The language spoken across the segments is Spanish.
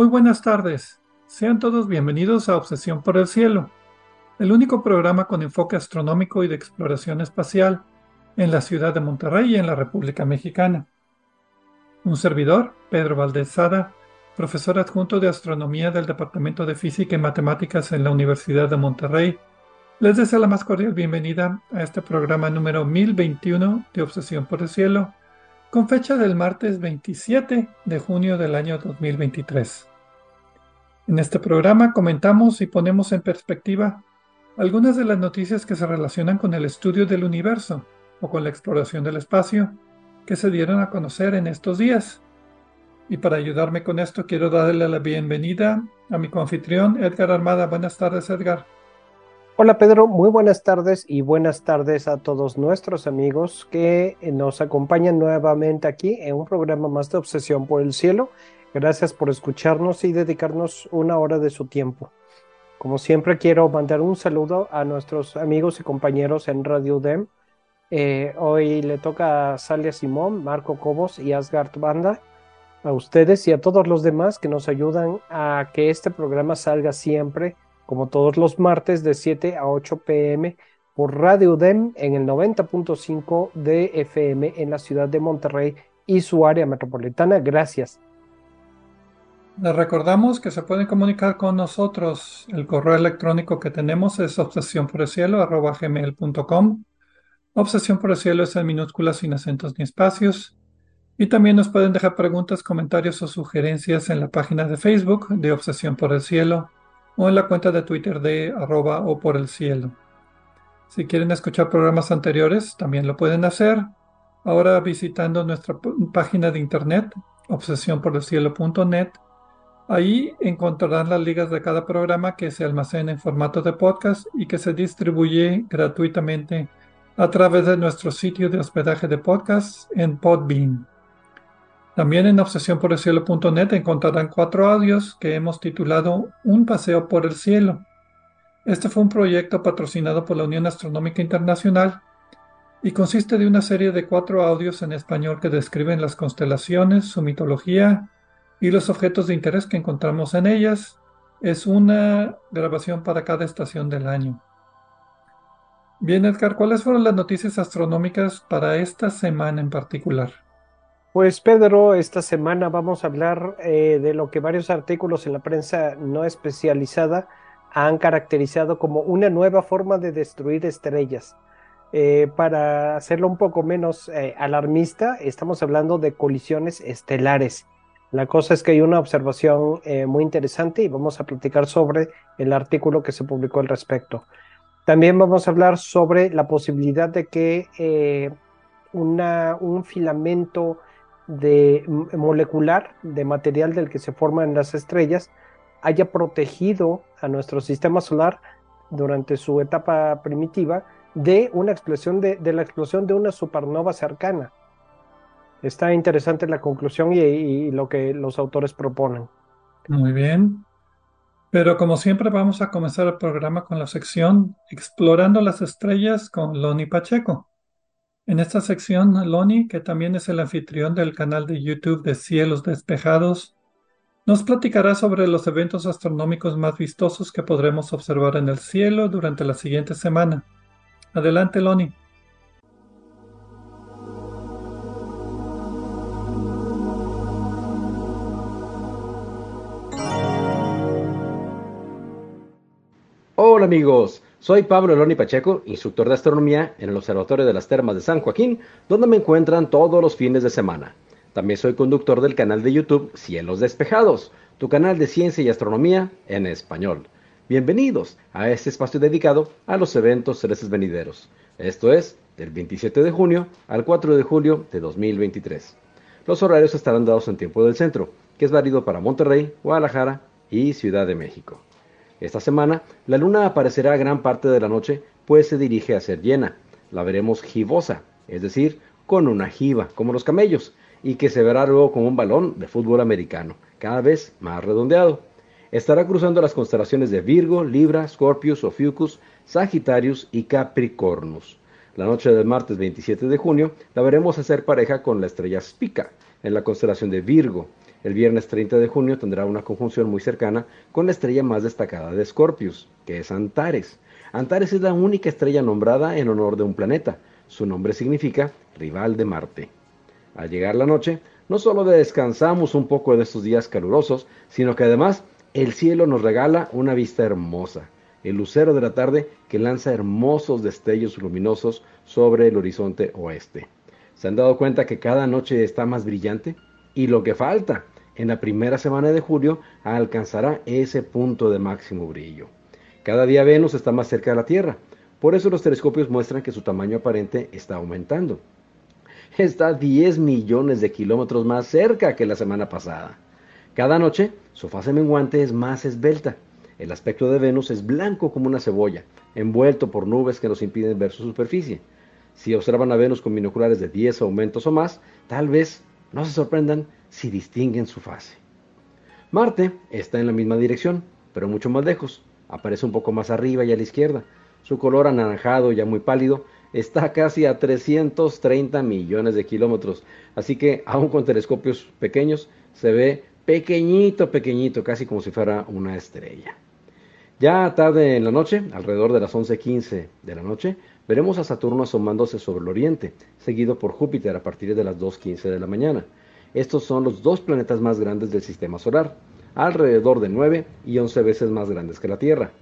Muy buenas tardes. Sean todos bienvenidos a Obsesión por el Cielo, el único programa con enfoque astronómico y de exploración espacial en la ciudad de Monterrey y en la República Mexicana. Un servidor, Pedro Valdez profesor adjunto de astronomía del Departamento de Física y Matemáticas en la Universidad de Monterrey, les deseo la más cordial bienvenida a este programa número 1021 de Obsesión por el Cielo, con fecha del martes 27 de junio del año 2023. En este programa comentamos y ponemos en perspectiva algunas de las noticias que se relacionan con el estudio del universo o con la exploración del espacio que se dieron a conocer en estos días. Y para ayudarme con esto quiero darle la bienvenida a mi confitrión Edgar Armada. Buenas tardes, Edgar. Hola Pedro, muy buenas tardes y buenas tardes a todos nuestros amigos que nos acompañan nuevamente aquí en un programa más de Obsesión por el Cielo. Gracias por escucharnos y dedicarnos una hora de su tiempo. Como siempre quiero mandar un saludo a nuestros amigos y compañeros en Radio DEM. Eh, hoy le toca a Salia Simón, Marco Cobos y Asgard Banda. A ustedes y a todos los demás que nos ayudan a que este programa salga siempre como todos los martes de 7 a 8 pm por Radio DEM en el 90.5 de FM en la ciudad de Monterrey y su área metropolitana. Gracias. Les recordamos que se pueden comunicar con nosotros. El correo electrónico que tenemos es obsesión por el cielo gmail.com. Obsesión es en minúsculas sin acentos ni espacios. Y también nos pueden dejar preguntas, comentarios o sugerencias en la página de Facebook de Obsesión por el Cielo o en la cuenta de Twitter de arroba o por el cielo. Si quieren escuchar programas anteriores, también lo pueden hacer. Ahora visitando nuestra página de internet, obsesionporelcielo.net. Ahí encontrarán las ligas de cada programa que se almacena en formato de podcast y que se distribuye gratuitamente a través de nuestro sitio de hospedaje de podcast en Podbean. También en obsesiónporelcielo.net encontrarán cuatro audios que hemos titulado Un paseo por el cielo. Este fue un proyecto patrocinado por la Unión Astronómica Internacional y consiste de una serie de cuatro audios en español que describen las constelaciones, su mitología y los objetos de interés que encontramos en ellas. Es una grabación para cada estación del año. Bien, Edgar, ¿cuáles fueron las noticias astronómicas para esta semana en particular? Pues Pedro, esta semana vamos a hablar eh, de lo que varios artículos en la prensa no especializada han caracterizado como una nueva forma de destruir estrellas. Eh, para hacerlo un poco menos eh, alarmista, estamos hablando de colisiones estelares. La cosa es que hay una observación muy interesante y vamos a platicar sobre el artículo que se publicó al respecto. También vamos a hablar sobre la posibilidad de que una, un filamento de molecular de material del que se forman las estrellas haya protegido a nuestro sistema solar durante su etapa primitiva de una explosión de, la explosión de una supernova cercana. Está interesante la conclusión y, lo que los autores proponen. Muy bien. Pero como siempre vamos a comenzar el programa con la sección Explorando las Estrellas con Loni Pacheco. En esta sección, Loni, que también es el anfitrión del canal de YouTube de Cielos Despejados, nos platicará sobre los eventos astronómicos más vistosos que podremos observar en el cielo durante la siguiente semana. Adelante, Loni. Hola amigos, soy Pablo Eloni Pacheco, instructor de astronomía en el Observatorio de las Termas de San Joaquín, donde me encuentran todos los fines de semana. También soy conductor del canal de YouTube Cielos Despejados, tu canal de ciencia y astronomía en español. Bienvenidos a este espacio dedicado a los eventos celestes venideros. Esto es del 27 de junio al 4 de julio de 2023. Los horarios estarán dados en tiempo del centro, que es válido para Monterrey, Guadalajara y Ciudad de México. Esta semana, la luna aparecerá gran parte de la noche, pues se dirige a ser llena. La veremos gibosa, es decir, con una jiba, como los camellos, y que se verá luego como un balón de fútbol americano, cada vez más redondeado. Estará cruzando las constelaciones de Virgo, Libra, Scorpius, Ophiuchus, Sagitarius y Capricornus. La noche del martes 27 de junio la veremos hacer pareja con la estrella Spica en la constelación de Virgo. El viernes 30 de junio tendrá una conjunción muy cercana con la estrella más destacada de Scorpius, que es Antares. Antares es la única estrella nombrada en honor de un planeta. Su nombre significa rival de Marte. Al llegar la noche, no solo descansamos un poco de estos días calurosos, sino que además el cielo nos regala una vista hermosa el lucero de la tarde que lanza hermosos destellos luminosos sobre el horizonte oeste. ¿Se han dado cuenta que cada noche está más brillante? Y lo que falta, en la primera semana de julio alcanzará ese punto de máximo brillo. Cada día Venus está más cerca de la Tierra, por eso los telescopios muestran que su tamaño aparente está aumentando. Está 10 millones de kilómetros más cerca que la semana pasada. Cada noche su fase menguante es más esbelta el aspecto de Venus es blanco como una cebolla, envuelto por nubes que nos impiden ver su superficie. Si observan a Venus con binoculares de 10 aumentos o más, tal vez no se sorprendan si distinguen su fase. Marte está en la misma dirección, pero mucho más lejos. Aparece un poco más arriba y a la izquierda. Su color anaranjado, ya muy pálido, está casi a 330 millones de kilómetros. Así que, aun con telescopios pequeños, se ve pequeñito, pequeñito, casi como si fuera una estrella. Ya tarde en la noche, alrededor de las 11.15 de la noche, veremos a Saturno asomándose sobre el oriente, seguido por Júpiter a partir de las 2.15 de la mañana. Estos son los dos planetas más grandes del sistema solar, alrededor de 9 y 11 veces más grandes que la Tierra.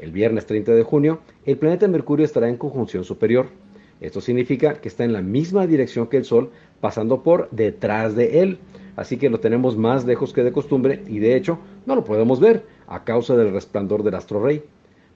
El viernes 30 de junio, el planeta Mercurio estará en conjunción superior. Esto significa que está en la misma dirección que el Sol, pasando por detrás de él. Así que lo tenemos más lejos que de costumbre y de hecho no lo podemos ver a causa del resplandor del astro rey.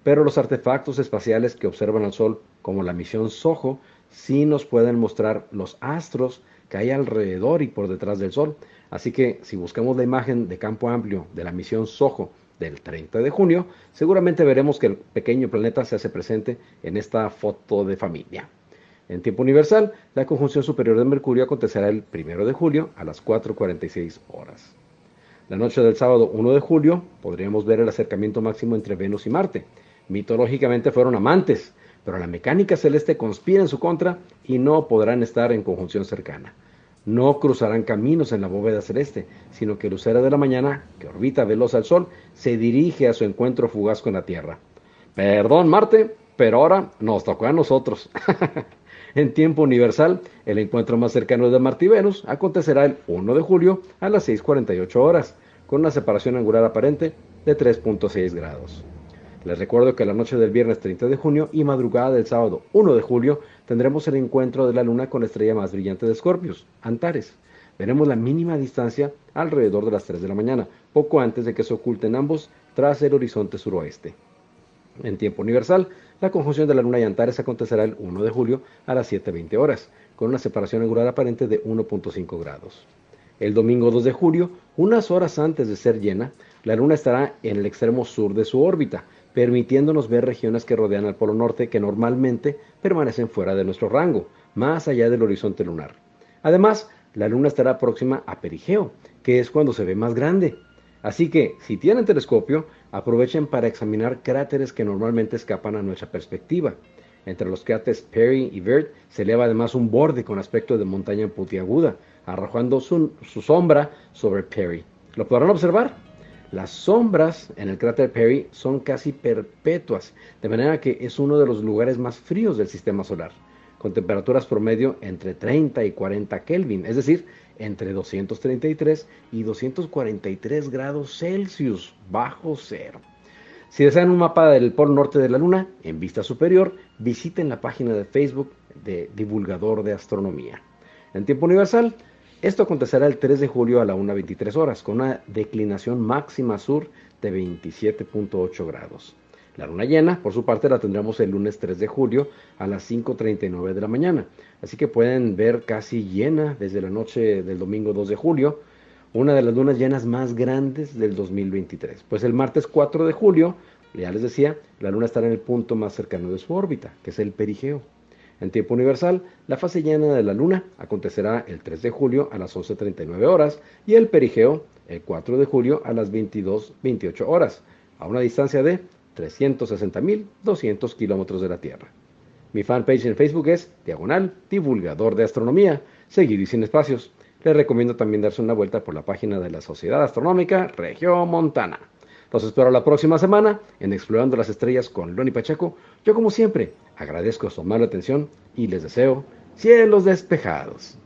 Pero los artefactos espaciales que observan al Sol, como la misión SOHO, sí nos pueden mostrar los astros que hay alrededor y por detrás del Sol. Así que si buscamos la imagen de campo amplio de la misión SOHO del 30 de junio, seguramente veremos que el pequeño planeta se hace presente en esta foto de familia. En tiempo universal, la conjunción superior de Mercurio acontecerá el 1 de julio a las 4.46 horas. La noche del sábado 1 de julio podríamos ver el acercamiento máximo entre Venus y Marte. Mitológicamente fueron amantes, pero la mecánica celeste conspira en su contra y no podrán estar en conjunción cercana. No cruzarán caminos en la bóveda celeste, sino que el lucero de la mañana, que orbita veloz al Sol, se dirige a su encuentro fugaz con la Tierra. Perdón, Marte, pero ahora nos tocó a nosotros. en tiempo universal, el encuentro más cercano de Marte y Venus acontecerá el 1 de julio a las 6.48 horas, con una separación angular aparente de 3.6 grados. Les recuerdo que la noche del viernes 30 de junio y madrugada del sábado 1 de julio tendremos el encuentro de la luna con la estrella más brillante de Escorpios, Antares. Veremos la mínima distancia alrededor de las 3 de la mañana, poco antes de que se oculten ambos tras el horizonte suroeste. En tiempo universal, la conjunción de la Luna y Antares acontecerá el 1 de julio a las 7.20 horas, con una separación angular aparente de 1.5 grados. El domingo 2 de julio, unas horas antes de ser llena, la Luna estará en el extremo sur de su órbita, permitiéndonos ver regiones que rodean al Polo Norte que normalmente permanecen fuera de nuestro rango, más allá del horizonte lunar. Además, la Luna estará próxima a Perigeo, que es cuando se ve más grande. Así que, si tienen telescopio, aprovechen para examinar cráteres que normalmente escapan a nuestra perspectiva. Entre los cráteres Perry y Vert se eleva además un borde con aspecto de montaña puntiaguda, arrojando su, sombra sobre Perry. ¿Lo podrán observar? Las sombras en el cráter Perry son casi perpetuas, de manera que es uno de los lugares más fríos del sistema solar, con temperaturas promedio entre 30 y 40 Kelvin, es decir, entre 233 y 243 grados Celsius bajo cero. Si desean un mapa del polo norte de la Luna en vista superior, visiten la página de Facebook de Divulgador de Astronomía. En tiempo universal, esto acontecerá el 3 de julio a la 1.23 horas, con una declinación máxima sur de 27.8 grados. La luna llena, por su parte, la tendremos el lunes 3 de julio a las 5.39 de la mañana. Así que pueden ver casi llena desde la noche del domingo 2 de julio, una de las lunas llenas más grandes del 2023. Pues el martes 4 de julio, ya les decía, la luna estará en el punto más cercano de su órbita, que es el perigeo. En tiempo universal, la fase llena de la luna acontecerá el 3 de julio a las 11.39 horas y el perigeo el 4 de julio a las 22.28 horas, a una distancia de 360.200 kilómetros de la Tierra. Mi fanpage en Facebook es Diagonal Divulgador de Astronomía, seguido y sin espacios. Les recomiendo también darse una vuelta por la página de la Sociedad Astronómica Región Montana. Los espero la próxima semana en Explorando las Estrellas con Loni Pacheco. Yo como siempre agradezco su amable atención y les deseo cielos despejados.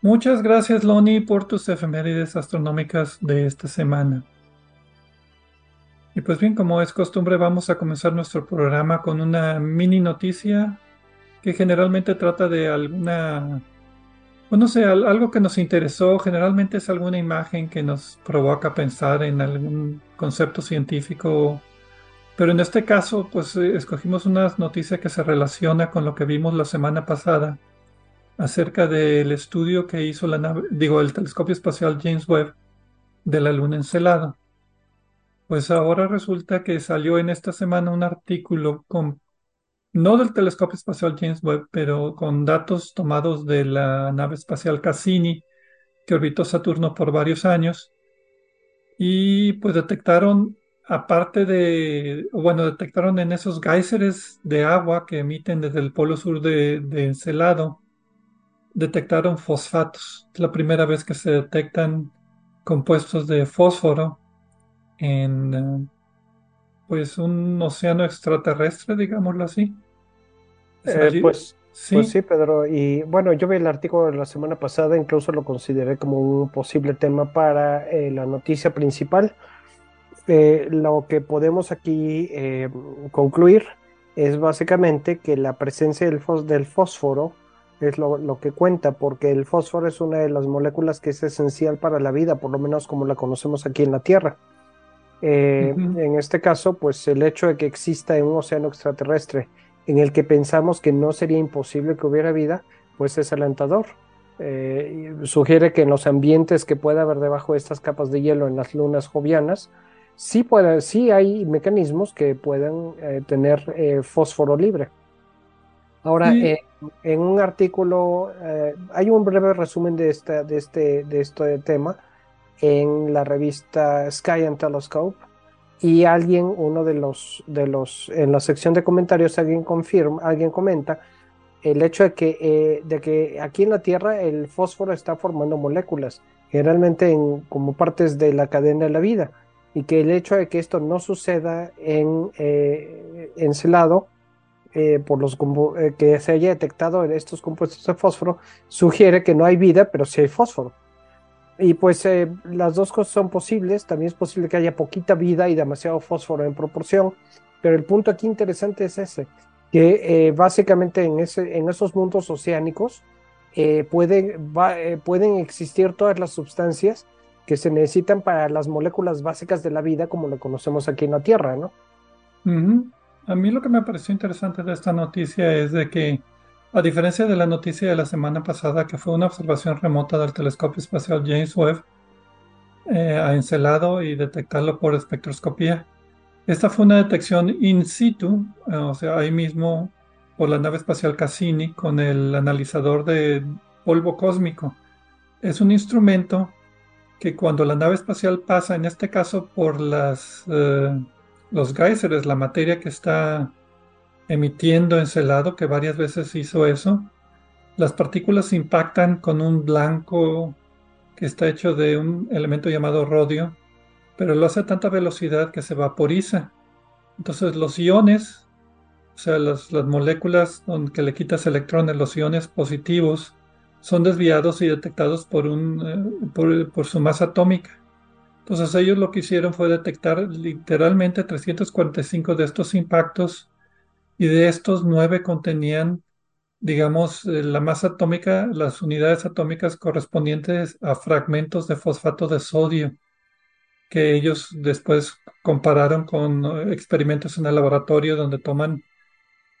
Muchas gracias, Loni, por tus efemérides astronómicas de esta semana. Y pues bien, como es costumbre, vamos a comenzar nuestro programa con una mini noticia que generalmente trata de alguna, bueno, no sé, algo que nos interesó, generalmente es alguna imagen que nos provoca pensar en algún concepto científico, pero en este caso, pues eh, escogimos una noticia que se relaciona con lo que vimos la semana pasada acerca del estudio que hizo la nave, digo, el telescopio espacial James Webb de la Luna Encelada. Pues ahora resulta que salió en esta semana un artículo con, no del telescopio espacial James Webb, pero con datos tomados de la nave espacial Cassini, que orbitó Saturno por varios años. Y pues detectaron, aparte de, bueno, detectaron en esos géiseres de agua que emiten desde el polo sur de, de Encelado, detectaron fosfatos. Es la primera vez que se detectan compuestos de fósforo en pues un océano extraterrestre, digámoslo así. Eh, pues, ¿Sí? pues sí, Pedro. Y bueno, yo vi el artículo de la semana pasada, incluso lo consideré como un posible tema para eh, la noticia principal. lo que podemos aquí concluir es básicamente que la presencia del, del fósforo es lo, que cuenta, porque el fósforo es una de las moléculas que es esencial para la vida, por lo menos como la conocemos aquí en la Tierra. Eh, en este caso, pues el hecho de que exista un océano extraterrestre en el que pensamos que no sería imposible que hubiera vida, pues es alentador. Eh, sugiere que en los ambientes que pueda haber debajo de estas capas de hielo en las lunas jovianas, sí, puede, sí hay mecanismos que puedan eh, tener fósforo libre. Ahora, en un artículo, hay un breve resumen de, esta, de, este, de este tema en la revista Sky and Telescope y alguien, uno de los, de los, en la sección de comentarios, alguien confirma, alguien comenta el hecho de que, eh, de que aquí en la Tierra el fósforo está formando moléculas, generalmente en, como partes de la cadena de la vida, y que el hecho de que esto no suceda en eh, Encelado eh, por los eh, que se haya detectado en estos compuestos de fósforo sugiere que no hay vida, pero sí hay fósforo. Y pues eh, las dos cosas son posibles. También es posible que haya poquita vida y demasiado fósforo en proporción. Pero el punto aquí interesante es ese, que básicamente en, ese, en esos mundos oceánicos pueden, pueden existir todas las sustancias que se necesitan para las moléculas básicas de la vida como lo conocemos aquí en la Tierra, ¿no? A mí lo que me pareció interesante de esta noticia es de que, a diferencia de la noticia de la semana pasada, que fue una observación remota del telescopio espacial James Webb eh, a Encelado y detectarlo por espectroscopía, esta fue una detección in situ, eh, o sea, ahí mismo por la nave espacial Cassini con el analizador de polvo cósmico. Es un instrumento que cuando la nave espacial pasa, en este caso por las eh, los géiseres, la materia que está emitiendo encelado, que varias veces hizo eso, las partículas impactan con un blanco que está hecho de un elemento llamado rodio, pero lo hace a tanta velocidad que se vaporiza. Entonces los iones, o sea, las, moléculas que le quitas electrones, los iones positivos, son desviados y detectados por, un, eh, por su masa atómica. Entonces ellos lo que hicieron fue detectar literalmente 345 de estos impactos y de estos nueve contenían, digamos, eh, la masa atómica, las unidades atómicas correspondientes a fragmentos de fosfato de sodio, que ellos después compararon con eh, experimentos en el laboratorio donde toman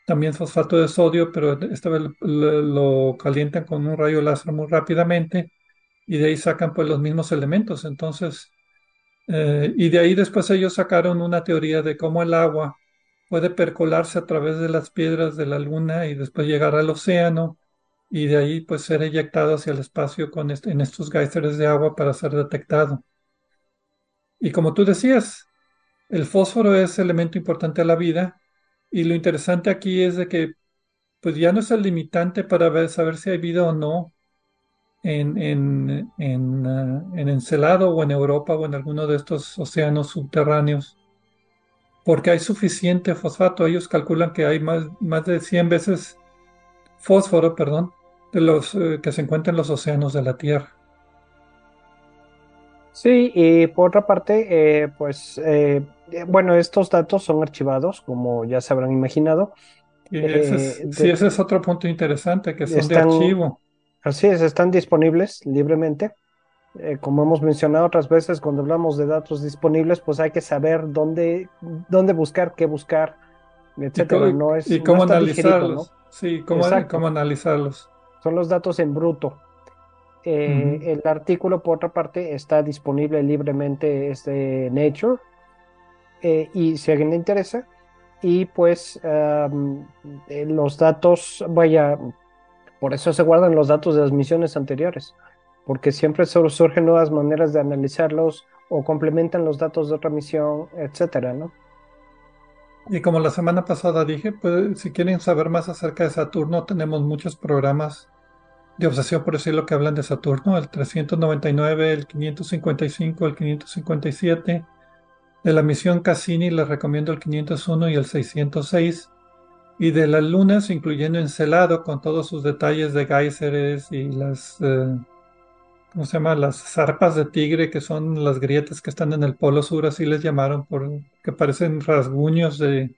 también fosfato de sodio, pero esta vez lo, calientan con un rayo láser muy rápidamente y de ahí sacan pues los mismos elementos. Entonces, eh, y de ahí después ellos sacaron una teoría de cómo el agua puede percolarse a través de las piedras de la luna y después llegar al océano y de ahí pues ser eyectado hacia el espacio con en estos geysers de agua para ser detectado. Y como tú decías, el fósforo es elemento importante a la vida y lo interesante aquí es de que pues ya no es el limitante para saber si hay vida o no en, en, en, ah, en Encelado o en Europa o en alguno de estos océanos subterráneos, porque hay suficiente fosfato. Ellos calculan que hay más, más de 100 veces fósforo, perdón, de los eh, que se encuentran en los océanos de la Tierra. Sí, y por otra parte, eh, pues, eh, bueno, estos datos son archivados, como ya se habrán imaginado. Y ese es, Eh, sí, ese es otro punto interesante, que son de archivo. así es, están disponibles libremente. Eh, como hemos mencionado otras veces, cuando hablamos de datos disponibles, pues hay que saber dónde, dónde buscar, qué buscar, Y, etcétera. co- No es, y no cómo está digerido, ¿no? analizarlos. Sí, cómo, cómo analizarlos. Son los datos en bruto. Eh, el artículo, por otra parte, está disponible libremente, es de Nature, eh, y si a alguien le interesa, y pues los datos, vaya, por eso se guardan los datos de las misiones anteriores, porque siempre sur- surgen nuevas maneras de analizarlos o complementan los datos de otra misión, etcétera, ¿no? Y como la semana pasada dije, pues si quieren saber más acerca de Saturno, tenemos muchos programas de obsesión por el cielo que hablan de Saturno, el 399, el 555, el 557. De la misión Cassini les recomiendo el 501 y el 606. Y de las lunas, incluyendo Encelado, con todos sus detalles de geyseres y las, eh, ¿cómo se llama? Las zarpas de tigre, que son las grietas que están en el polo sur, así les llamaron, por, que parecen rasguños de,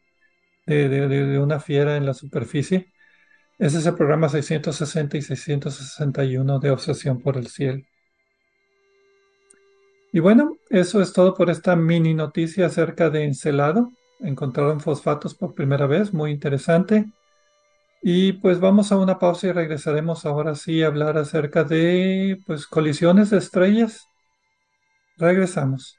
de, de- de- una fiera en la superficie. Ese es el programa 660 y 661 de Obsesión por el Cielo. Y bueno, eso es todo por esta mini noticia acerca de Encelado. Encontraron fosfatos por primera vez, muy interesante. Y pues vamos a una pausa y regresaremos ahora sí a hablar acerca de pues colisiones de estrellas. Regresamos.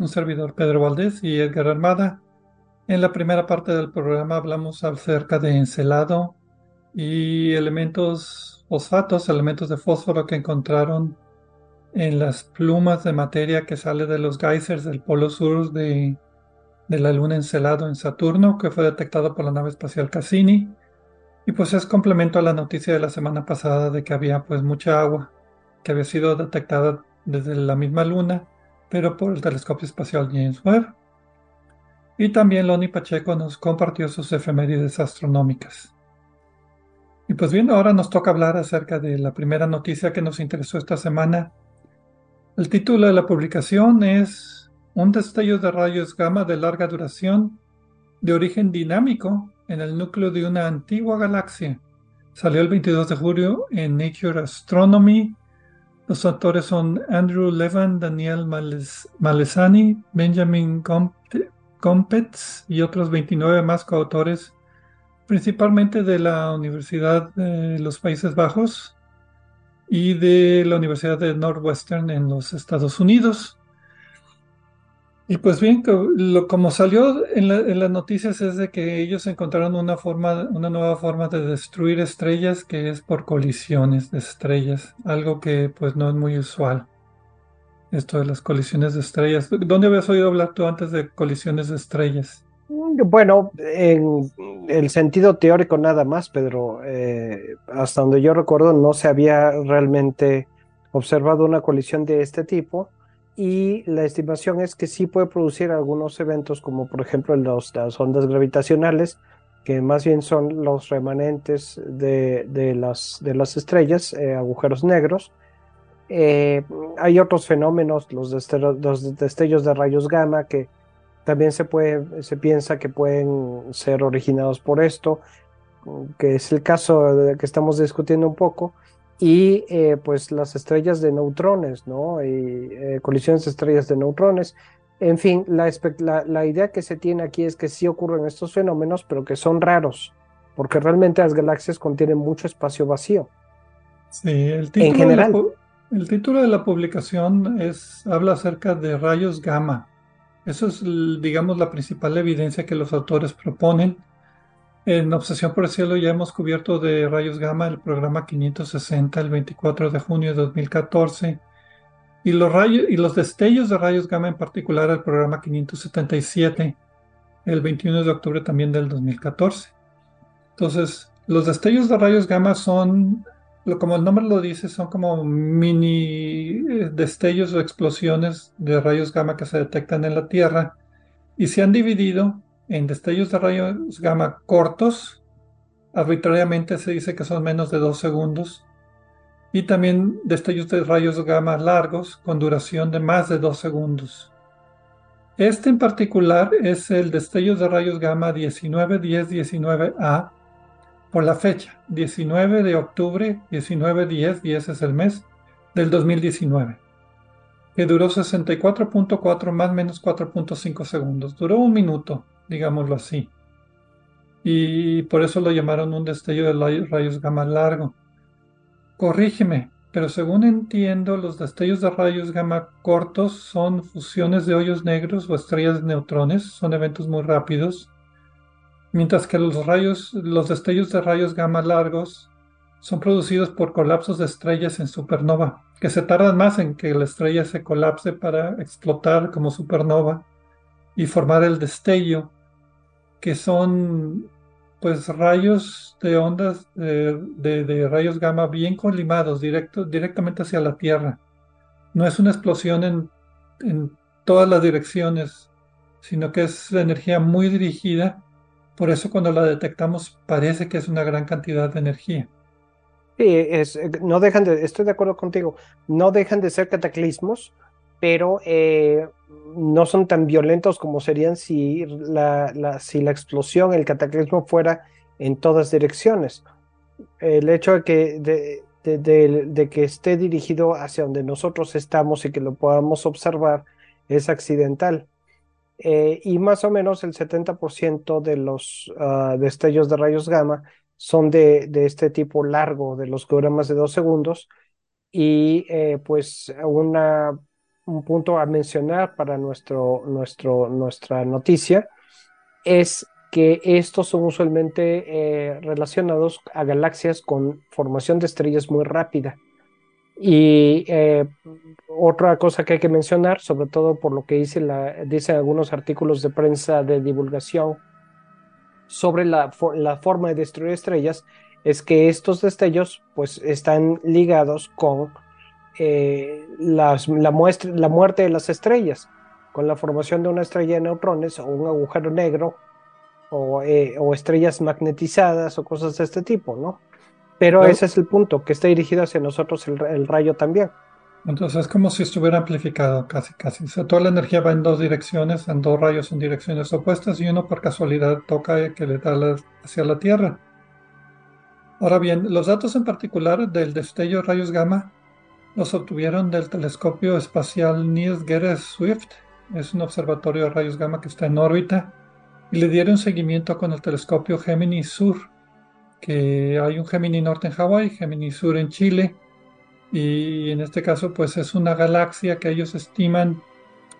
Un servidor Pedro Valdés y Edgar Armada. En la primera parte del programa hablamos acerca de Encelado y elementos fosfatos, elementos de fósforo que encontraron en las plumas de materia que sale de los geysers del polo sur de, de la luna Encelado en Saturno, que fue detectado por la nave espacial Cassini. Y pues es complemento a la noticia de la semana pasada de que había pues mucha agua que había sido detectada desde la misma luna, pero por el telescopio espacial James Webb. Y también Loni Pacheco nos compartió sus efemérides astronómicas. Y pues bien, ahora nos toca hablar acerca de la primera noticia que nos interesó esta semana. El título de la publicación es Un destello de rayos gamma de larga duración de origen dinámico en el núcleo de una antigua galaxia. Salió el 22 de julio en Nature Astronomy. Los autores son Andrew Levan, Daniel Malesani, Benjamin Compets y otros 29 más coautores, principalmente de la Universidad de los Países Bajos y de la Universidad de Northwestern en los Estados Unidos. Y pues bien, lo, como salió en, las noticias es de que ellos encontraron una forma, una nueva forma de destruir estrellas que es por colisiones de estrellas, algo que pues no es muy usual esto de las colisiones de estrellas. ¿Dónde habías oído hablar tú antes de colisiones de estrellas? Mm, bueno, en el sentido teórico nada más, Pedro. Eh, hasta donde yo recuerdo no se había realmente observado una colisión de este tipo y la estimación es que sí puede producir algunos eventos como por ejemplo los, las ondas gravitacionales, que más bien son los remanentes de, las, de las estrellas, eh, agujeros negros, eh, hay otros fenómenos, los destellos, de rayos gamma, que también se, puede, se piensa que pueden ser originados por esto, que es el caso de que estamos discutiendo un poco, y eh, pues las estrellas de neutrones, ¿no? Y eh, colisiones de estrellas de neutrones. En fin, la, la, idea que se tiene aquí es que sí ocurren estos fenómenos, pero que son raros, porque realmente las galaxias contienen mucho espacio vacío. Sí, el título en general. El título de la publicación es, habla acerca de rayos gamma. Eso es, digamos, la principal evidencia que los autores proponen. En Obsesión por el Cielo ya hemos cubierto de rayos gamma el programa 560 el 24 de junio de 2014 y los, rayos, y los destellos de rayos gamma en particular el programa 577 el 21 de octubre también del 2014. Entonces, los destellos de rayos gamma son como el nombre lo dice, son como mini eh, destellos o explosiones de rayos gamma que se detectan en la Tierra y se han dividido en destellos de rayos gamma cortos, arbitrariamente se dice que son menos de dos segundos, y también destellos de rayos gamma largos con duración de más de dos segundos. Este en particular es el destello de rayos gamma 1910-19A, por la fecha, 19 de octubre, 19-10, 10 es el mes, del 2019, que duró 64.4 más menos 4.5 segundos. Duró un minuto, digámoslo así. Y por eso lo llamaron un destello de rayos gamma largo. Corrígeme, pero según entiendo, los destellos de rayos gamma cortos son fusiones de hoyos negros o estrellas de neutrones, son eventos muy rápidos mientras que los rayos, los destellos de rayos gamma largos son producidos por colapsos de estrellas en supernova, que se tardan más en que la estrella se colapse para explotar como supernova y formar el destello, que son pues rayos de ondas de, rayos gamma bien colimados directo, directamente hacia la Tierra. No es una explosión en, en todas las direcciones, sino que es energía muy dirigida por eso cuando la detectamos parece que es una gran cantidad de energía. Sí, es, eh, no dejan de, estoy de acuerdo contigo, no dejan de ser cataclismos, pero eh, no son tan violentos como serían si la, si la explosión, el cataclismo fuera en todas direcciones. El hecho de que, de, de, que esté dirigido hacia donde nosotros estamos y que lo podamos observar es accidental. Eh, y más o menos el 70% de los ah, destellos de rayos gamma son de, de, este tipo largo, de los más de dos segundos. Y eh, pues una, un punto a mencionar para nuestro, nuestro, nuestra noticia es que estos son usualmente eh, relacionados a galaxias con formación de estrellas muy rápida. Y eh, otra cosa que hay que mencionar, sobre todo por lo que dice dicen algunos artículos de prensa de divulgación sobre la, la forma de destruir estrellas, es que estos destellos pues están ligados con eh, las, la, muestra, la muerte de las estrellas, con la formación de una estrella de neutrones o un agujero negro o, eh, o estrellas magnetizadas o cosas de este tipo, ¿no? Pero ese es el punto, que está dirigido hacia nosotros el, el, rayo también. Entonces es como si estuviera amplificado casi, casi. O sea, toda la energía va en dos direcciones, en dos rayos en direcciones opuestas y uno por casualidad toca que le da la, hacia la Tierra. Ahora bien, los datos en particular del destello de rayos gamma los obtuvieron del telescopio espacial Niels Gere Swift. Es un observatorio de rayos gamma que está en órbita. Y le dieron seguimiento con el telescopio Gemini Sur, que hay un Gemini Norte en Hawái, Gemini Sur en Chile. Y en este caso, pues es una galaxia que ellos estiman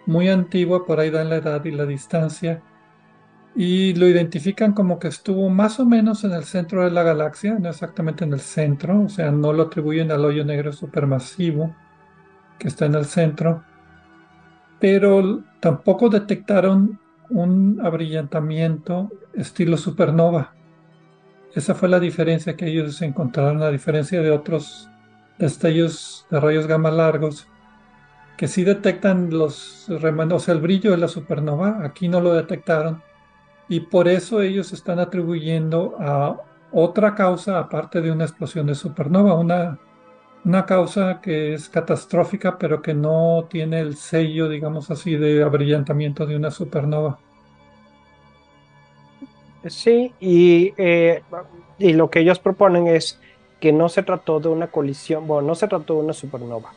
muy antigua, por ahí dan la edad y la distancia y lo identifican como que estuvo más o menos en el centro de la galaxia, no exactamente en el centro, o sea, no lo atribuyen al hoyo negro supermasivo que está en el centro, pero tampoco detectaron un abrillantamiento estilo supernova. Esa fue la diferencia que ellos encontraron, a diferencia de otros destellos de rayos gamma largos, que sí detectan los o sea, el brillo de la supernova, aquí no lo detectaron y por eso ellos están atribuyendo a otra causa aparte de una explosión de supernova, una, una causa que es catastrófica pero que no tiene el sello, digamos así, de abrillantamiento de una supernova. Sí, y, eh, y lo que ellos proponen es que no se trató de una colisión, bueno, no se trató de una supernova.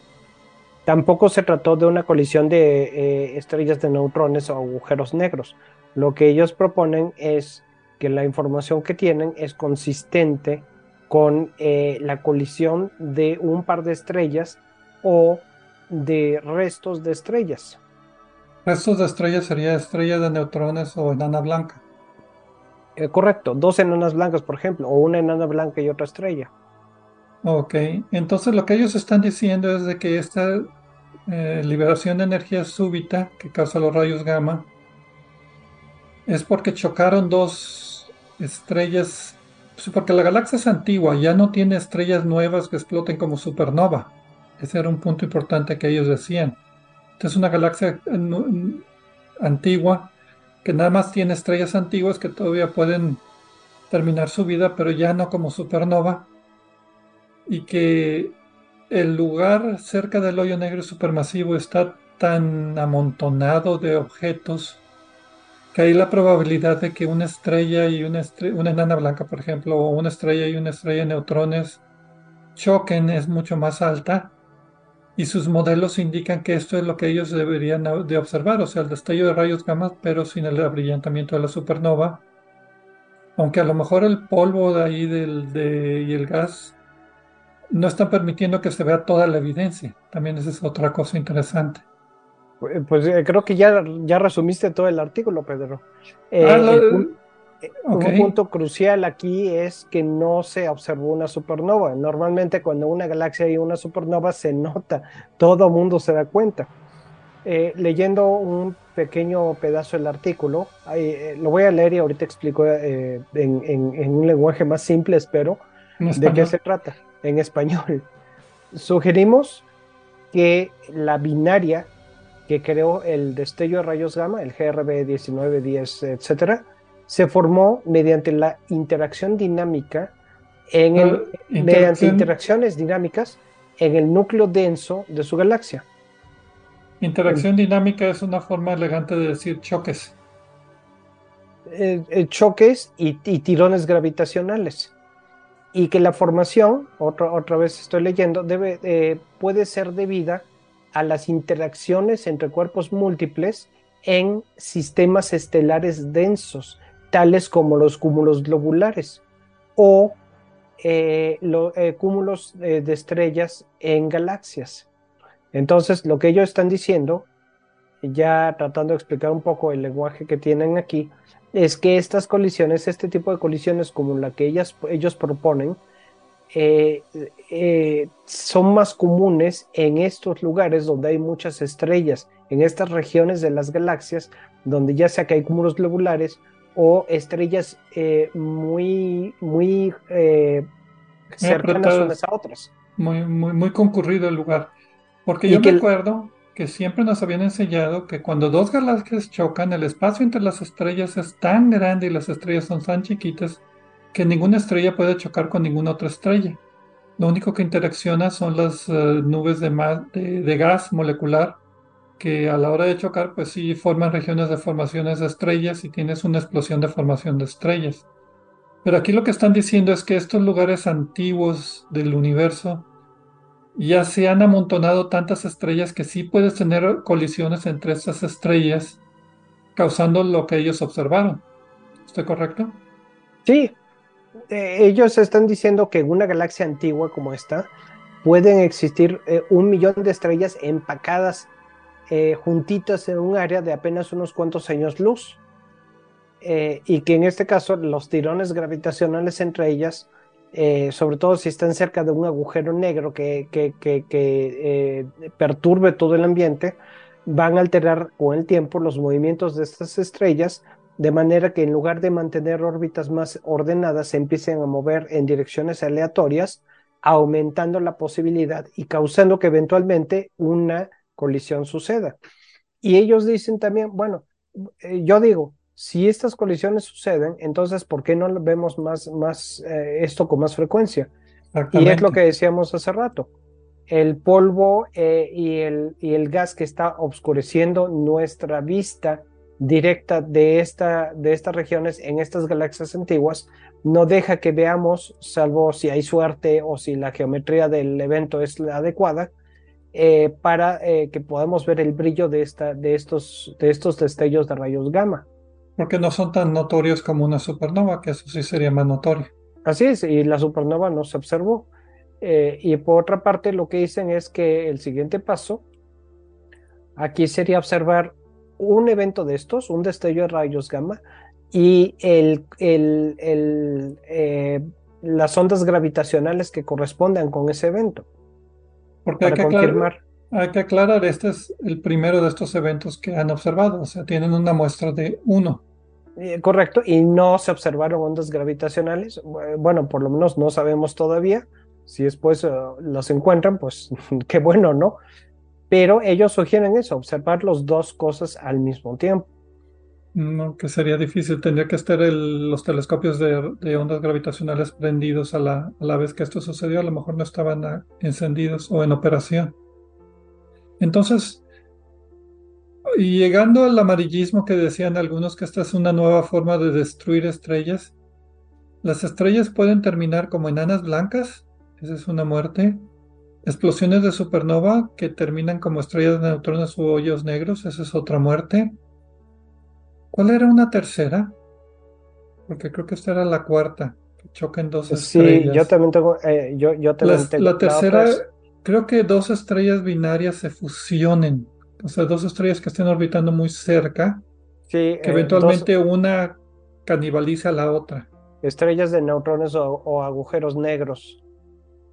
Tampoco se trató de una colisión de eh, estrellas de neutrones o agujeros negros. Lo que ellos proponen es que la información que tienen es consistente con eh, la colisión de un par de estrellas o de restos de estrellas. Restos de estrellas sería estrella de neutrones o enana blanca. Eh, correcto, dos enanas blancas, por ejemplo, o una enana blanca y otra estrella. Ok, entonces lo que ellos están diciendo es de que esta eh, liberación de energía súbita que causa los rayos gamma es porque chocaron dos estrellas, porque la galaxia es antigua, ya no tiene estrellas nuevas que exploten como supernova. Ese era un punto importante que ellos decían. es una galaxia eh, antigua que nada más tiene estrellas antiguas que todavía pueden terminar su vida, pero ya no como supernova. Y que el lugar cerca del hoyo negro supermasivo está tan amontonado de objetos que hay la probabilidad de que una estrella y una, una enana blanca, por ejemplo, o una estrella y una estrella de neutrones choquen es mucho más alta y sus modelos indican que esto es lo que ellos deberían de observar, o sea, el destello de rayos gamma, pero sin el abrillantamiento de la supernova. Aunque a lo mejor el polvo de ahí del, de, y el gas no están permitiendo que se vea toda la evidencia. También esa es otra cosa interesante. Eh, pues eh, creo que ya, ya resumiste todo el artículo, Pedro. Eh, ah, un punto crucial aquí es que no se observó una supernova. Normalmente cuando una galaxia hay una supernova se nota, todo mundo se da cuenta. leyendo un pequeño pedazo del artículo, lo voy a leer y ahorita explico en, en, un lenguaje más simple, espero, de qué se trata, en español. Sugerimos que la binaria que creó el destello de rayos gamma, el GRB 1910, etcétera, se formó mediante la interacción dinámica en el, ah, mediante interacciones dinámicas en el núcleo denso de su galaxia. Interacción dinámica es una forma elegante de decir choques. Eh, eh, choques y, tirones gravitacionales. Y que la formación, otra, otra vez estoy leyendo, debe, eh, puede ser debida a las interacciones entre cuerpos múltiples en sistemas estelares densos, tales como los cúmulos globulares o eh, los eh, cúmulos de estrellas en galaxias. Entonces, lo que ellos están diciendo, ya tratando de explicar un poco el lenguaje que tienen aquí, es que estas colisiones, este tipo de colisiones como la que ellas, ellos proponen, eh, eh, son más comunes en estos lugares donde hay muchas estrellas, en estas regiones de las galaxias, donde ya sea que hay cúmulos globulares o estrellas eh, muy, muy cercanas unas a otras. Muy, muy, muy concurrido el lugar. Porque yo me acuerdo que siempre nos habían enseñado que cuando dos galaxias chocan, el espacio entre las estrellas es tan grande y las estrellas son tan chiquitas que ninguna estrella puede chocar con ninguna otra estrella. Lo único que interacciona son las eh, nubes de, gas molecular que a la hora de chocar, pues sí forman regiones de formaciones de estrellas y tienes una explosión de formación de estrellas. Pero aquí lo que están diciendo es que estos lugares antiguos del universo ya se han amontonado tantas estrellas que sí puedes tener colisiones entre estas estrellas, causando lo que ellos observaron. ¿Estoy correcto? Sí. Eh, ellos están diciendo que en una galaxia antigua como esta pueden existir eh, un millón de estrellas empacadas eh, juntitas en un área de apenas unos cuantos años luz. y que en este caso los tirones gravitacionales entre ellas sobre todo si están cerca de un agujero negro que, perturbe todo el ambiente, van a alterar con el tiempo los movimientos de estas estrellas, de manera que en lugar de mantener órbitas más ordenadas, se empiecen a mover en direcciones aleatorias, aumentando la posibilidad y causando que eventualmente una colisión suceda. Y ellos dicen también, bueno, eh, yo digo, si estas colisiones suceden, entonces, ¿por qué no vemos más, más eh, esto con más frecuencia? Y es lo que decíamos hace rato. El polvo eh, y, el, y el gas que está oscureciendo nuestra vista directa de, esta, de estas regiones en estas galaxias antiguas no deja que veamos, salvo si hay suerte o si la geometría del evento es la adecuada, eh, para que podamos ver el brillo de, esta, de, estos, de estos destellos de rayos gamma. Porque no son tan notorios como una supernova, que eso sí sería más notorio. Así es, y la supernova no se observó. Eh, y por otra parte, lo que dicen es que el siguiente paso aquí sería observar un evento de estos, un destello de rayos gamma, y el, el, el, eh, las ondas gravitacionales que correspondan con ese evento. Porque hay que confirmar. Hay que aclarar, este es el primero de estos eventos que han observado, o sea, tienen una muestra de uno. Eh, correcto, y no se observaron ondas gravitacionales. Bueno, por lo menos no sabemos todavía. Si después uh, los encuentran, pues qué bueno, ¿no? Pero ellos sugieren eso, observar las dos cosas al mismo tiempo. No, que sería difícil. Tendría que estar los telescopios de, ondas gravitacionales prendidos a la, a la, vez que esto sucedió. A lo mejor no estaban encendidos o en operación. Entonces, y llegando al amarillismo que decían algunos que esta es una nueva forma de destruir estrellas, las estrellas pueden terminar como enanas blancas, esa es una muerte. Explosiones de supernova que terminan como estrellas de neutrones u hoyos negros, esa es otra muerte. ¿Cuál era una tercera? Porque creo que esta era la cuarta, que choquen dos estrellas. Sí, yo también tengo, eh, yo, yo también tengo. La tercera creo que dos estrellas binarias se fusionen, o sea, dos estrellas que estén orbitando muy cerca, que eh, eventualmente una canibaliza a la otra. Estrellas de neutrones o, agujeros negros.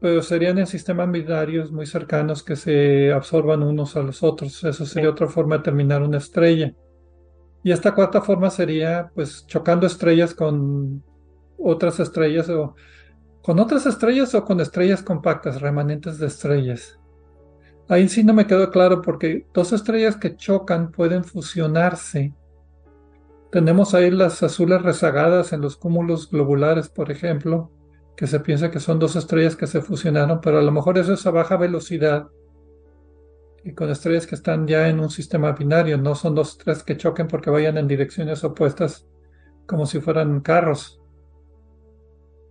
Pero serían en sistemas binarios muy cercanos que se absorban unos a los otros. Eso sería otra forma de terminar una estrella. Y esta cuarta forma sería, pues, chocando estrellas con otras estrellas o ¿Con otras estrellas o con estrellas compactas, remanentes de estrellas? Ahí sí no me quedó claro porque dos estrellas que chocan pueden fusionarse. Tenemos ahí las azules rezagadas en los cúmulos globulares, por ejemplo, que se piensa que son dos estrellas que se fusionaron, pero a lo mejor eso es a baja velocidad y con estrellas que están ya en un sistema binario, no son dos estrellas que choquen porque vayan en direcciones opuestas como si fueran carros.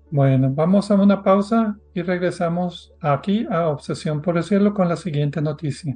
Bueno, vamos a una pausa y regresamos aquí a Obsesión por el Cielo con la siguiente noticia.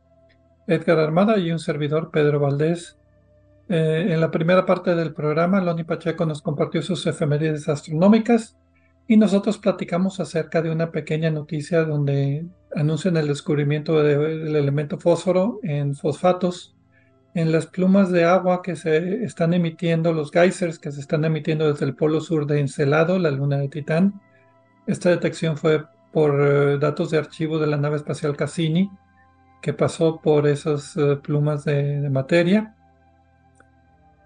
Edgar Armada y un servidor, Pedro Valdés. Eh, en la primera parte del programa, Loni Pacheco nos compartió sus efemérides astronómicas y nosotros platicamos acerca de una pequeña noticia donde anuncian el descubrimiento del elemento fósforo en fosfatos en las plumas de agua que se están emitiendo, los geysers que se están emitiendo desde el polo sur de Encelado, la luna de Titán. Esta detección fue por eh, datos de archivo de la nave espacial Cassini, que pasó por esas eh, plumas de, de, materia.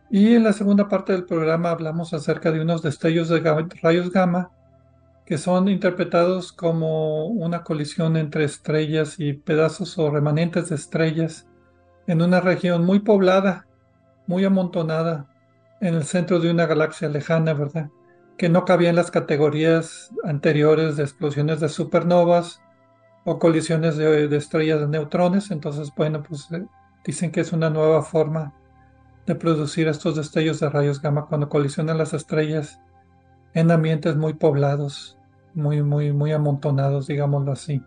Y en la segunda parte del programa hablamos acerca de unos destellos de rayos gamma que son interpretados como una colisión entre estrellas y pedazos o remanentes de estrellas en una región muy poblada, muy amontonada, en el centro de una galaxia lejana, ¿verdad? Que no cabía en las categorías anteriores de explosiones de supernovas o colisiones de, de estrellas de neutrones. Entonces, bueno, pues eh, dicen que es una nueva forma de producir estos destellos de rayos gamma cuando colisionan las estrellas en ambientes muy poblados, muy, muy, muy amontonados, digámoslo así.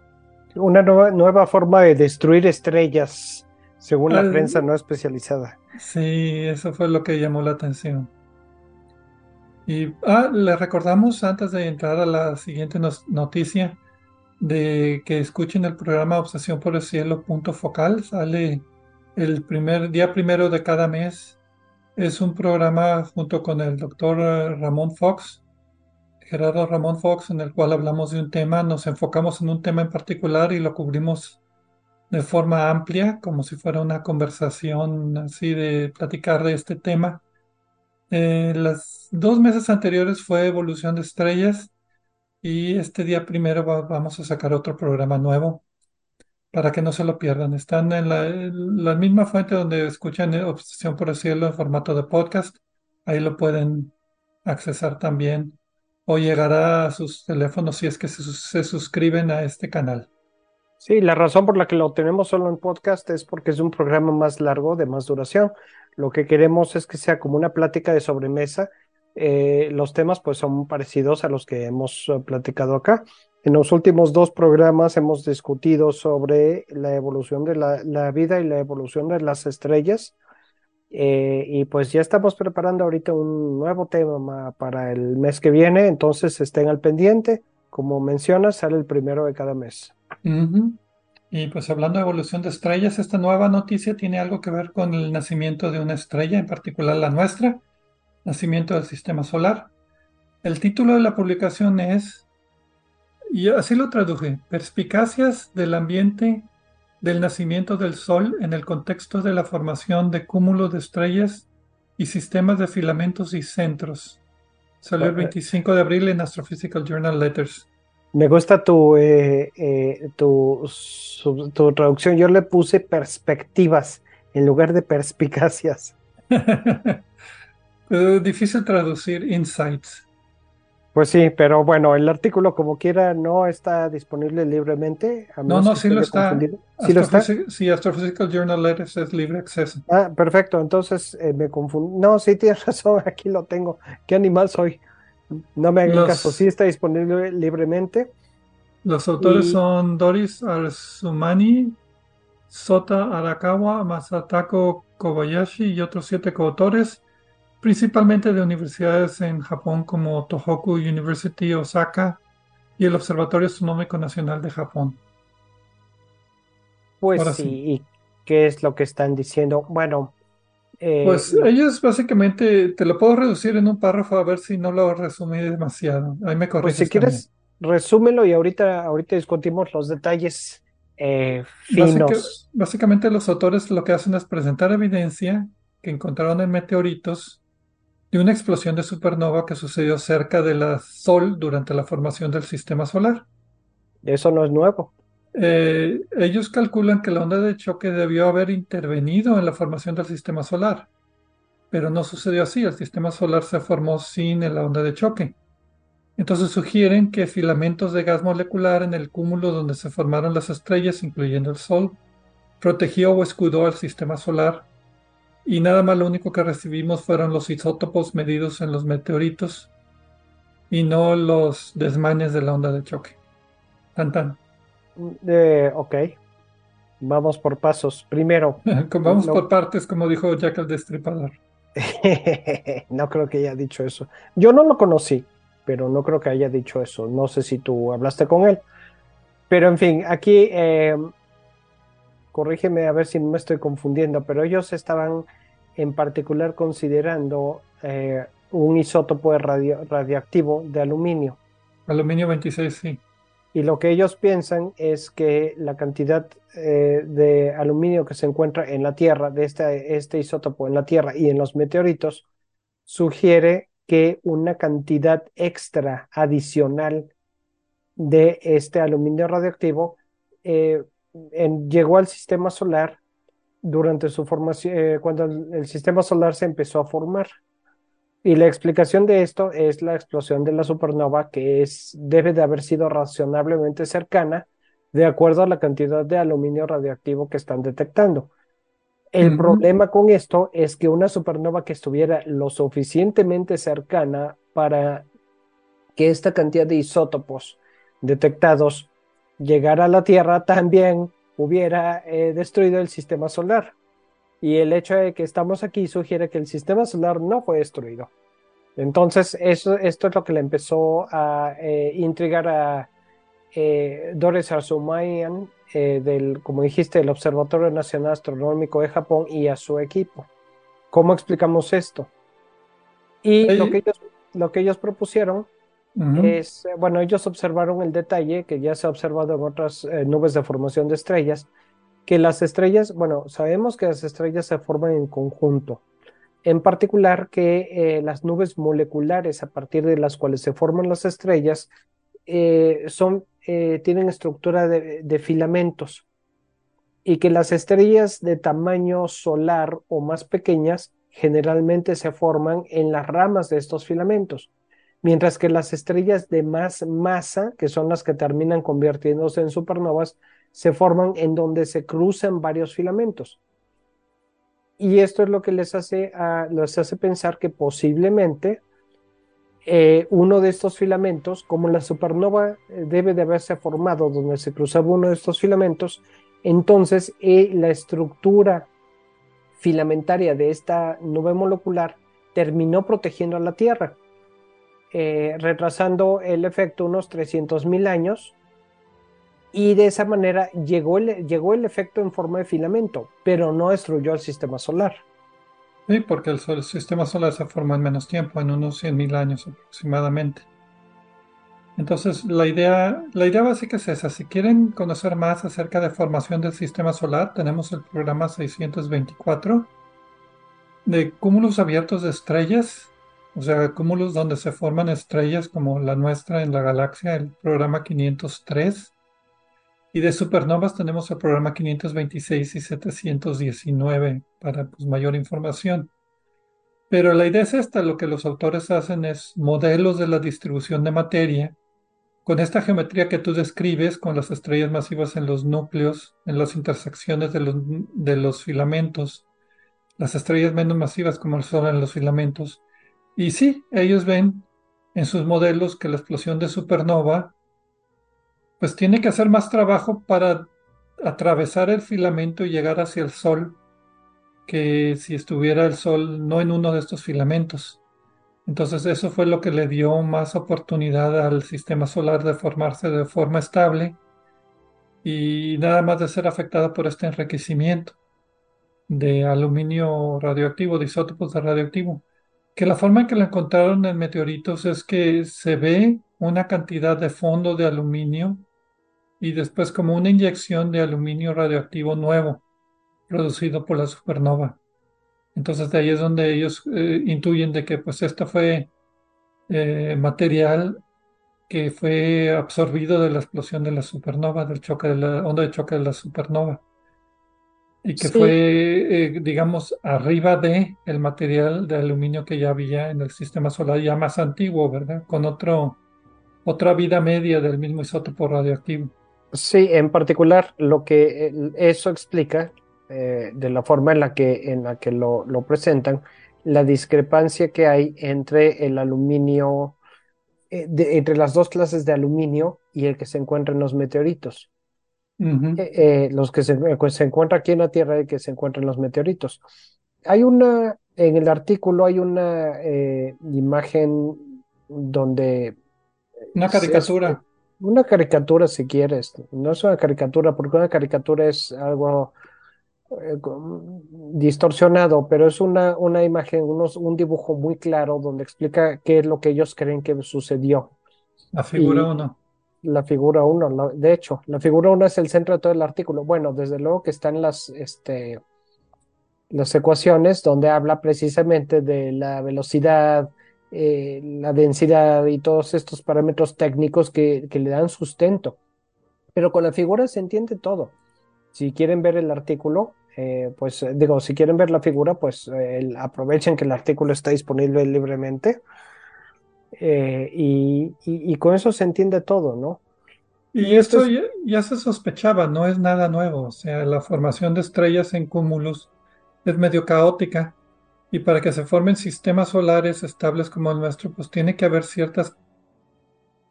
Una nueva, nueva forma de destruir estrellas, según la prensa no especializada. Sí, eso fue lo que llamó la atención. Y ah, le recordamos antes de entrar a la siguiente no noticia de que escuchen el programa Obsesión por el Cielo punto focal. Sale el primer día primero de cada mes. Es un programa junto con el doctor Ramón Fox, Gerardo Ramón Fox, en el cual hablamos de un tema, nos enfocamos en un tema en particular y lo cubrimos de forma amplia, como si fuera una conversación así de platicar de este tema. Eh, las dos meses anteriores fue Evolución de Estrellas y este día primero va, vamos a sacar otro programa nuevo para que no se lo pierdan. Están en la, misma fuente donde escuchan Obsesión por el Cielo en formato de podcast. Ahí lo pueden accesar también o llegará a sus teléfonos si es que se suscriben a este canal. Sí, la razón por la que lo tenemos solo en podcast es porque es un programa más largo, de más duración. Lo que queremos es que sea como una plática de sobremesa. Eh, los temas pues son parecidos a los que hemos uh, platicado acá. En los últimos dos programas hemos discutido sobre la evolución de la, vida y la evolución de las estrellas. Eh, y pues ya estamos preparando ahorita un nuevo tema para el mes que viene, entonces estén al pendiente. Como mencionas, sale el primero de cada mes. Y pues hablando de evolución de estrellas, esta nueva noticia tiene algo que ver con el nacimiento de una estrella, en particular la nuestra, nacimiento del sistema solar. El título de la publicación es, y así lo traduje, Perspicacias del ambiente del nacimiento del Sol en el contexto de la formación de cúmulos de estrellas y sistemas de filamentos y centros. Salió el 25 de abril en Astrophysical Journal Letters. Me gusta tu, eh, eh, tu, su, tu, traducción. Yo le puse perspectivas en lugar de perspicacias. difícil traducir insights. Pues sí, pero bueno, el artículo como quiera no está disponible libremente. no, no, sí lo está. ¿Sí lo está? Sí, Astrophysical Journal Letters es libre acceso. Ah, perfecto, entonces eh, me confundí. No, sí tienes razón, aquí lo tengo. ¿Qué animal soy? No me hagan caso, sí está disponible libremente. Los autores son Doris Arzumani, Sota Arakawa, Masatako Kobayashi y otros siete coautores principalmente de universidades en Japón como Tohoku University Osaka y el Observatorio Astronómico Nacional de Japón. Pues sí, ¿y qué es lo que están diciendo? Bueno, eh, pues ellos básicamente, te lo puedo reducir en un párrafo a ver si no lo resumí demasiado. Ahí me corriges. Pues si quieres, resúmelo y ahorita, ahorita discutimos los detalles eh, finos. básicamente los autores lo que hacen es presentar evidencia que encontraron en meteoritos de una explosión de supernova que sucedió cerca del Sol durante la formación del sistema solar. Eso no es nuevo. Eh, ellos calculan que la onda de choque debió haber intervenido en la formación del sistema solar, pero no sucedió así. El sistema solar se formó sin la onda de choque. Entonces sugieren que filamentos de gas molecular en el cúmulo donde se formaron las estrellas, incluyendo el Sol, protegió o escudó al sistema solar y nada más lo único que recibimos fueron los isótopos medidos en los meteoritos y no los desmanes de la onda de choque. Tan tan. Eh, ok. Vamos por pasos. Primero. Vamos por partes, como dijo Jack el Destripador. no creo que haya dicho eso. Yo no lo conocí, pero no creo que haya dicho eso. No sé si tú hablaste con él. Pero en fin, aquí eh, corrígeme a ver si me estoy confundiendo, pero ellos estaban en particular considerando eh, un isótopo radio, radioactivo de aluminio. Aluminio 26, sí. Y lo que ellos piensan es que la cantidad eh, de aluminio que se encuentra en la Tierra, de este, este isótopo en la Tierra y en los meteoritos, sugiere que una cantidad extra adicional de este aluminio radioactivo eh, llegó al sistema solar durante su formación, eh, cuando el, sistema solar se empezó a formar. Y la explicación de esto es la explosión de la supernova, que es, debe de haber sido razonablemente cercana de acuerdo a la cantidad de aluminio radioactivo que están detectando. El problema con esto es que una supernova que estuviera lo suficientemente cercana para que esta cantidad de isótopos detectados llegar a la Tierra también hubiera eh, destruido el sistema solar. Y el hecho de que estamos aquí sugiere que el sistema solar no fue destruido. Entonces, eso, esto es lo que le empezó a eh, intrigar a eh, Doris Arzumayan, del, como dijiste, del Observatorio Nacional Astronómico de Japón y a su equipo. ¿Cómo explicamos esto? Y lo que, ellos, lo que ellos propusieron es, eh, bueno, ellos observaron el detalle que ya se ha observado en otras eh, nubes de formación de estrellas, que las estrellas, bueno, sabemos que las estrellas se forman en conjunto. En particular que eh, las nubes moleculares a partir de las cuales se forman las estrellas son, tienen estructura de, de filamentos. Y que las estrellas de tamaño solar o más pequeñas generalmente se forman en las ramas de estos filamentos mientras que las estrellas de más masa, que son las que terminan convirtiéndose en supernovas, se forman en donde se cruzan varios filamentos. Y esto es lo que les hace, hace pensar que posiblemente eh, uno de estos filamentos, como la supernova eh, debe de haberse formado donde se cruzaba uno de estos filamentos, entonces eh, la estructura filamentaria de esta nube molecular terminó protegiendo a la Tierra eh, retrasando el efecto unos 300.000 años y de esa manera llegó el, llegó el efecto en forma de filamento, pero no destruyó el sistema solar. Sí, porque el, sistema solar se formó en menos tiempo, en unos 100.000 años aproximadamente. Entonces, la idea, la idea básica es esa. Si quieren conocer más acerca de formación del sistema solar, tenemos el programa 624 de cúmulos abiertos de estrellas o sea, cúmulos donde se forman estrellas como la nuestra en la galaxia, el programa 503. Y de supernovas tenemos el programa 526 y 719 para pues, mayor información. Pero la idea es esta, lo que los autores hacen es modelos de la distribución de materia con esta geometría que tú describes, con las estrellas masivas en los núcleos, en las intersecciones de los, de los filamentos, las estrellas menos masivas como el Sol en los filamentos. Y sí, ellos ven en sus modelos que la explosión de supernova pues tiene que hacer más trabajo para atravesar el filamento y llegar hacia el Sol que si estuviera el Sol no en uno de estos filamentos. Entonces eso fue lo que le dio más oportunidad al sistema solar de formarse de forma estable y nada más de ser afectada por este enriquecimiento de aluminio radioactivo, de isótopos de radioactivo. Que la forma en que lo encontraron en meteoritos es que se ve una cantidad de fondo de aluminio y después como una inyección de aluminio radioactivo nuevo producido por la supernova. Entonces de ahí es donde ellos eh, intuyen de que pues esto fue eh, material que fue absorbido de la explosión de la supernova, del choque de la onda de choque de la supernova. Y que fue, eh, digamos, arriba de el material de aluminio que ya había en el sistema solar ya más antiguo, ¿verdad? Con otro, otra vida media del mismo isótopo radioactivo. Sí, en particular lo que eso explica eh, de la forma en la que, en la que lo, presentan, la discrepancia que hay entre el aluminio, eh, entre las dos clases de aluminio y el que se encuentra en los meteoritos. Eh, los que se, pues, se, encuentra aquí en la Tierra y que se encuentran en los meteoritos. Hay una, en el artículo hay una imagen donde... Una caricatura. una caricatura si quieres. No es una caricatura, porque una caricatura es algo eh, distorsionado, pero es una, una imagen, un dibujo muy claro donde explica qué es lo que ellos creen que sucedió. La figura 1. La figura 1, de hecho, la figura 1 es el centro de todo el artículo. Bueno, desde luego que están las, este, las ecuaciones donde habla precisamente de la velocidad, eh, la densidad y todos estos parámetros técnicos que, que le dan sustento. Pero con la figura se entiende todo. Si quieren ver el artículo, eh, pues digo, si quieren ver la figura, pues eh, aprovechen que el artículo está disponible libremente. Y, con eso se entiende todo, ¿no? Y, esto ya, se sospechaba, no es nada nuevo. O sea, la formación de estrellas en cúmulos es medio caótica. Y para que se formen sistemas solares estables como el nuestro, pues tiene que haber ciertas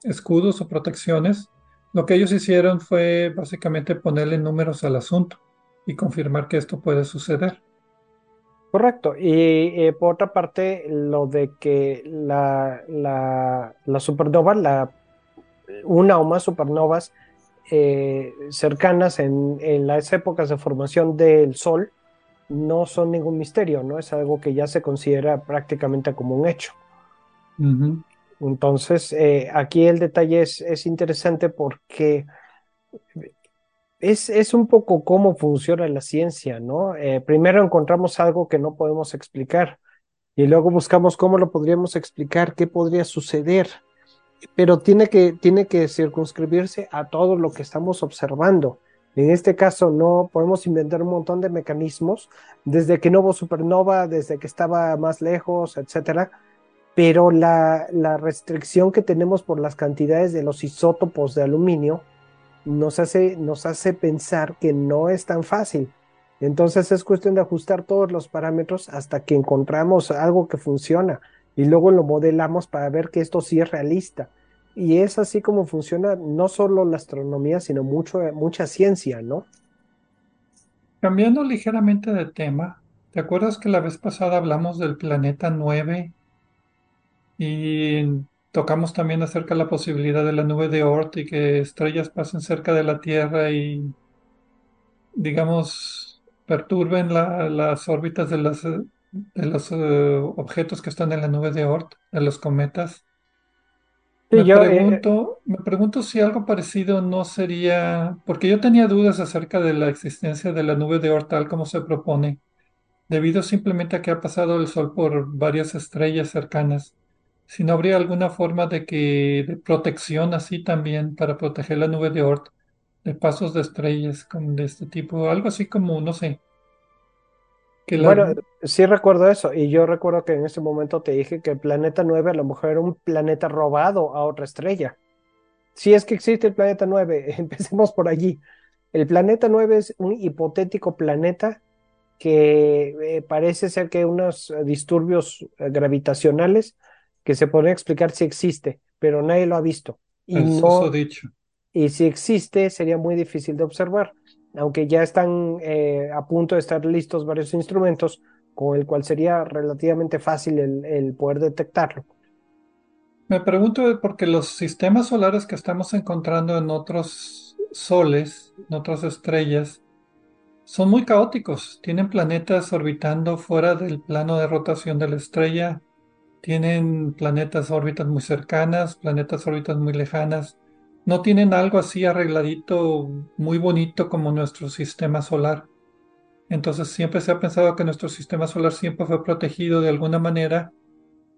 escudos o protecciones. Lo que ellos hicieron fue básicamente ponerle números al asunto y confirmar que esto puede suceder. Correcto. Y eh, por otra parte, lo de que la, la, supernova, la, una o más supernovas eh, cercanas en, las épocas de formación del Sol, no son ningún misterio, ¿no? Es algo que ya se considera prácticamente como un hecho. Entonces, eh, aquí el detalle es, es interesante porque es, un poco cómo funciona la ciencia, ¿no? Eh, primero encontramos algo que no podemos explicar y luego buscamos cómo lo podríamos explicar, qué podría suceder, pero tiene que, tiene que circunscribirse a todo lo que estamos observando. En este caso no podemos inventar un montón de mecanismos, desde que no hubo supernova, desde que estaba más lejos, etcétera, pero la, la restricción que tenemos por las cantidades de los isótopos de aluminio, nos hace, nos hace pensar que no es tan fácil. Entonces es cuestión de ajustar todos los parámetros hasta que encontramos algo que funciona y luego lo modelamos para ver que esto sí es realista. Y es así como funciona no solo la astronomía, sino mucho, mucha ciencia, ¿no? Cambiando ligeramente de tema, ¿te acuerdas que la vez pasada hablamos del planeta 9 y Tocamos también acerca de la posibilidad de la nube de Oort y que estrellas pasen cerca de la Tierra y, digamos, perturben las órbitas de, las, de los eh, objetos que están en la nube de Oort, de los cometas. me, eh, pregunto, me pregunto si algo parecido no sería, porque yo tenía dudas acerca de la existencia de la nube de Oort tal como se propone, debido simplemente a que ha pasado el Sol por varias estrellas cercanas si no habría alguna forma de que de protección así también para proteger la nube de Oort de pasos de estrellas de este tipo, algo así como, no sé, que la, Sí recuerdo eso, y yo recuerdo que en ese momento te dije que el planeta 9 a lo mejor era un planeta robado a otra estrella. Si es que existe el planeta 9, empecemos por allí. El planeta 9 es un hipotético planeta que eh, parece ser que unos disturbios eh, gravitacionales que se pueden explicar si existe, pero nadie lo ha visto. Y, no, dicho. y si existe, sería muy difícil de observar, aunque ya están eh, a punto de estar listos varios instrumentos con el cual sería relativamente fácil el, poder detectarlo. Me pregunto porque los sistemas solares que estamos encontrando en otros soles, en otras estrellas, son muy caóticos. Tienen planetas orbitando fuera del plano de rotación de la estrella. Tienen planetas órbitas muy cercanas, planetas órbitas muy lejanas. No tienen algo así arregladito, muy bonito como nuestro sistema solar. Entonces siempre se ha pensado que nuestro sistema solar siempre fue protegido de alguna manera,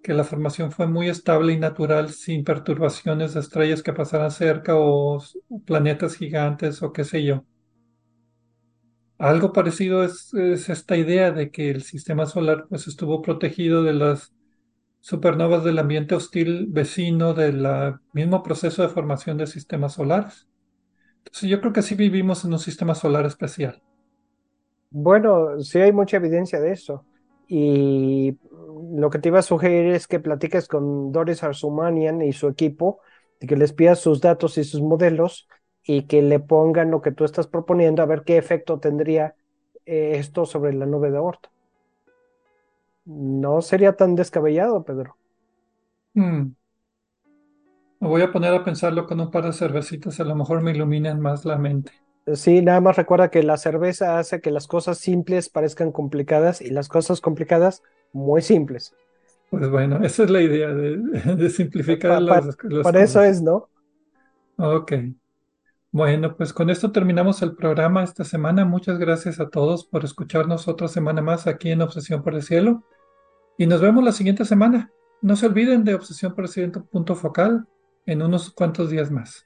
que la formación fue muy estable y natural, sin perturbaciones de estrellas que pasaran cerca o planetas gigantes o qué sé yo. Algo parecido es, esta idea de que el sistema solar pues, estuvo protegido de las supernovas del ambiente hostil vecino del mismo proceso de formación de sistemas solares. Entonces yo creo que sí vivimos en un sistema solar especial. Bueno, sí hay mucha evidencia de eso. Y lo que te iba a sugerir es que platiques con Doris Arzumanian y su equipo, y que les pidas sus datos y sus modelos y que le pongan lo que tú estás proponiendo a ver qué efecto tendría eh, esto sobre la nube de Oort. No sería tan descabellado, Pedro. Hmm. Me voy a poner a pensarlo con un par de cervecitas, a lo mejor me iluminan más la mente. Sí, nada más recuerda que la cerveza hace que las cosas simples parezcan complicadas y las cosas complicadas muy simples. Pues bueno, esa es la idea de, simplificar las, cosas. Para eso es, ¿no? Ok. Bueno, pues con esto terminamos el programa esta semana. Muchas gracias a todos por escucharnos otra semana más aquí en Obsesión por el Cielo. Y nos vemos la siguiente semana. No se olviden de Obsesión por Cielo punto focal en unos cuantos días más.